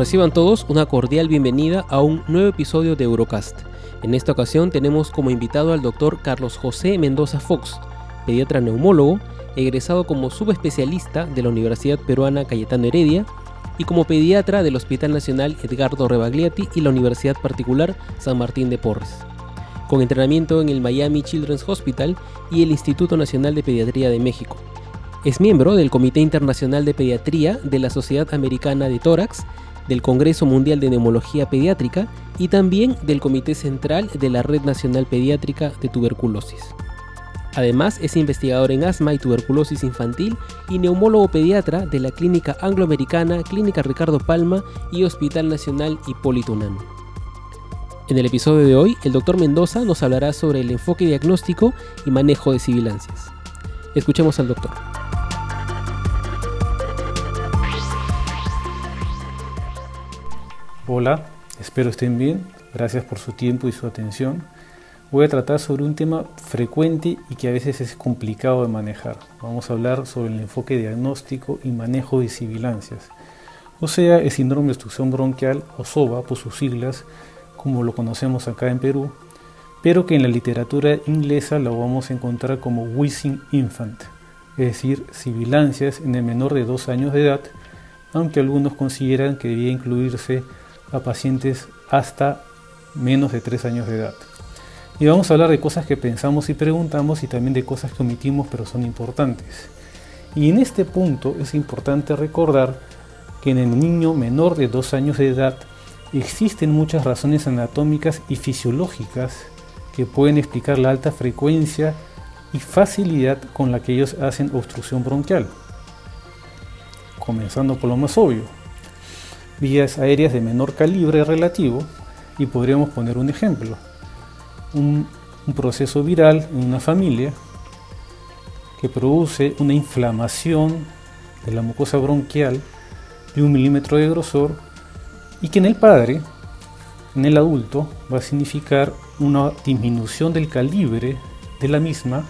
Reciban todos una cordial bienvenida a un nuevo episodio de Eurocast. En esta ocasión tenemos como invitado al doctor Carlos José Mendoza Fox, pediatra neumólogo, egresado como subespecialista de la Universidad Peruana Cayetano Heredia y como pediatra del Hospital Nacional Edgardo Rebagliati y la Universidad Particular San Martín de Porres, con entrenamiento en el Miami Children's Hospital y el Instituto Nacional de Pediatría de México. Es miembro del Comité Internacional de Pediatría de la Sociedad Americana de Tórax del Congreso Mundial de Neumología Pediátrica y también del Comité Central de la Red Nacional Pediátrica de Tuberculosis. Además, es investigador en asma y tuberculosis infantil y neumólogo pediatra de la Clínica Angloamericana, Clínica Ricardo Palma y Hospital Nacional Hipólito Unán. En el episodio de hoy, el doctor Mendoza nos hablará sobre el enfoque diagnóstico y manejo de sibilancias. Escuchemos al doctor. Hola, espero estén bien. Gracias por su tiempo y su atención. Voy a tratar sobre un tema frecuente y que a veces es complicado de manejar. Vamos a hablar sobre el enfoque diagnóstico y manejo de sibilancias, o sea, el síndrome de obstrucción bronquial o SOBA por sus siglas, como lo conocemos acá en Perú, pero que en la literatura inglesa lo vamos a encontrar como wheezing infant, es decir, sibilancias en el menor de dos años de edad, aunque algunos consideran que debía incluirse a pacientes hasta menos de 3 años de edad. Y vamos a hablar de cosas que pensamos y preguntamos y también de cosas que omitimos pero son importantes. Y en este punto es importante recordar que en el niño menor de 2 años de edad existen muchas razones anatómicas y fisiológicas que pueden explicar la alta frecuencia y facilidad con la que ellos hacen obstrucción bronquial. Comenzando por lo más obvio, vías aéreas de menor calibre relativo y podríamos poner un ejemplo. Un, proceso viral en una familia que produce una inflamación de la mucosa bronquial de un milímetro de grosor y que en el padre, en el adulto, va a significar una disminución del calibre de la misma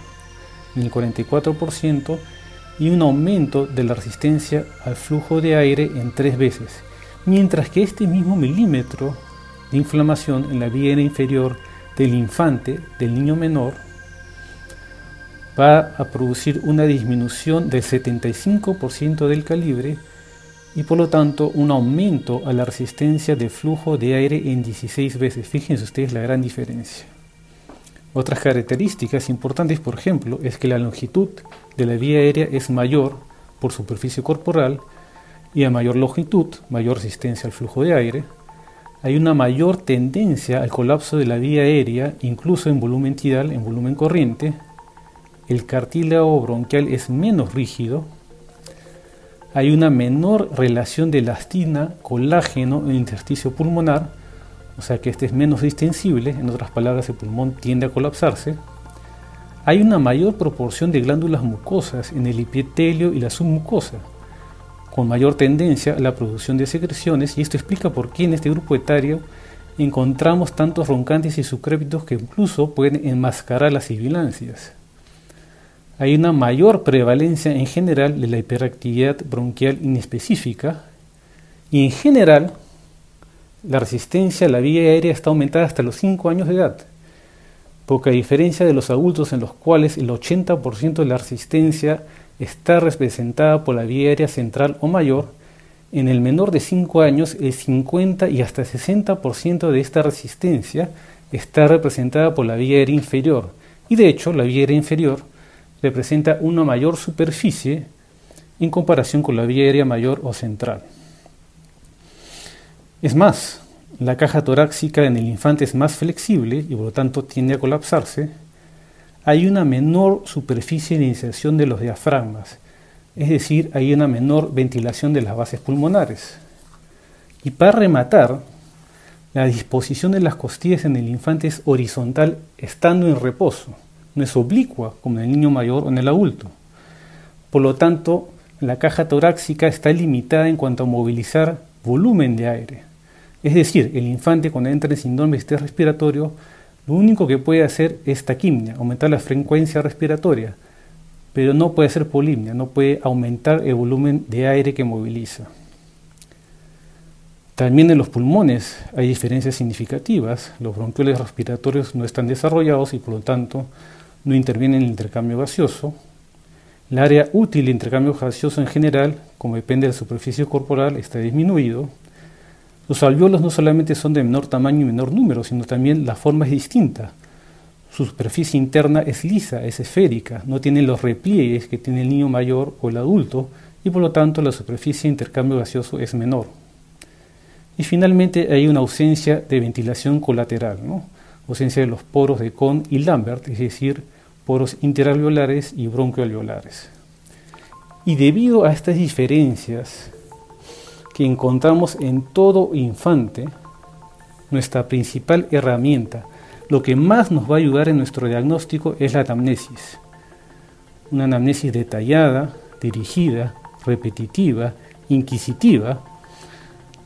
en el 44% y un aumento de la resistencia al flujo de aire en tres veces mientras que este mismo milímetro de inflamación en la vía inferior del infante, del niño menor, va a producir una disminución del 75% del calibre y por lo tanto un aumento a la resistencia de flujo de aire en 16 veces. Fíjense ustedes la gran diferencia. Otras características importantes, por ejemplo, es que la longitud de la vía aérea es mayor por superficie corporal y a mayor longitud, mayor resistencia al flujo de aire, hay una mayor tendencia al colapso de la vía aérea, incluso en volumen tidal, en volumen corriente, el cartílago bronquial es menos rígido, hay una menor relación de elastina, colágeno en el intersticio pulmonar, o sea que este es menos distensible, en otras palabras el pulmón tiende a colapsarse, hay una mayor proporción de glándulas mucosas en el epitelio y la submucosa, con mayor tendencia a la producción de secreciones y esto explica por qué en este grupo etario encontramos tantos roncantes y sucrépitos que incluso pueden enmascarar las sibilancias. Hay una mayor prevalencia en general de la hiperactividad bronquial inespecífica y en general la resistencia a la vía aérea está aumentada hasta los 5 años de edad, poca diferencia de los adultos en los cuales el 80% de la resistencia está representada por la vía aérea central o mayor, en el menor de 5 años el 50 y hasta 60% de esta resistencia está representada por la vía aérea inferior. Y de hecho, la vía aérea inferior representa una mayor superficie en comparación con la vía aérea mayor o central. Es más, la caja torácica en el infante es más flexible y por lo tanto tiende a colapsarse, hay una menor superficie de inserción de los diafragmas, es decir, hay una menor ventilación de las bases pulmonares. Y para rematar, La disposición de las costillas en el infante es horizontal estando en reposo, no es oblicua como en el niño mayor o en el adulto. Por lo tanto, la caja torácica está limitada en cuanto a movilizar volumen de aire. Es decir, el infante cuando entra en síndrome estrés respiratorio, lo único que puede hacer es taquimnia, aumentar la frecuencia respiratoria, pero no puede hacer polimnia, no puede aumentar el volumen de aire que moviliza. También en los pulmones hay diferencias significativas. Los bronquioles respiratorios no están desarrollados y por lo tanto no intervienen en el intercambio gaseoso. El área útil de intercambio gaseoso en general, como depende de la superficie corporal, está disminuido. Los alveolos no solamente son de menor tamaño y menor número, sino también la forma es distinta. Su superficie interna es lisa, es esférica, no tiene los repliegues que tiene el niño mayor o el adulto y por lo tanto la superficie de intercambio gaseoso es menor. Y finalmente hay una ausencia de ventilación colateral, ¿no? ausencia de los poros de Kohn y Lambert, es decir, poros interalveolares y broncoalveolares. Y debido a estas diferencias que encontramos en todo infante, nuestra principal herramienta, lo que más nos va a ayudar en nuestro diagnóstico es la anamnesis. Una anamnesis detallada, dirigida, repetitiva, inquisitiva,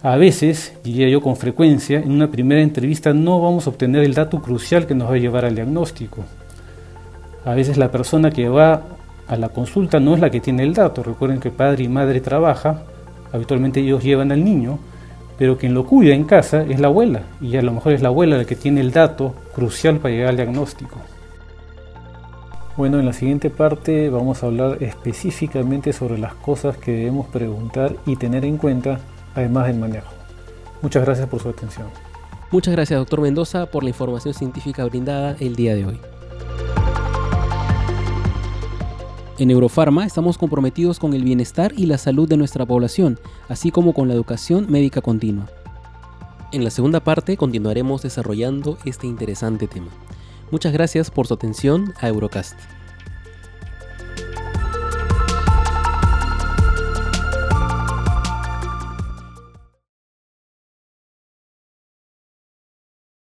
a veces, diría yo con frecuencia, en una primera entrevista no vamos a obtener el dato crucial que nos va a llevar al diagnóstico. A veces la persona que va a la consulta no es la que tiene el dato. Recuerden que padre y madre trabaja, habitualmente ellos llevan al niño, pero quien lo cuida en casa es la abuela, y a lo mejor es la abuela la que tiene el dato crucial para llegar al diagnóstico. Bueno, en la siguiente parte vamos a hablar específicamente sobre las cosas que debemos preguntar y tener en cuenta además del manejo. Muchas gracias por su atención. Muchas gracias, doctor Mendoza, por la información científica brindada el día de hoy. En Eurofarma estamos comprometidos con el bienestar y la salud de nuestra población, así como con la educación médica continua. En la segunda parte continuaremos desarrollando este interesante tema. Muchas gracias por su atención a Eurocast.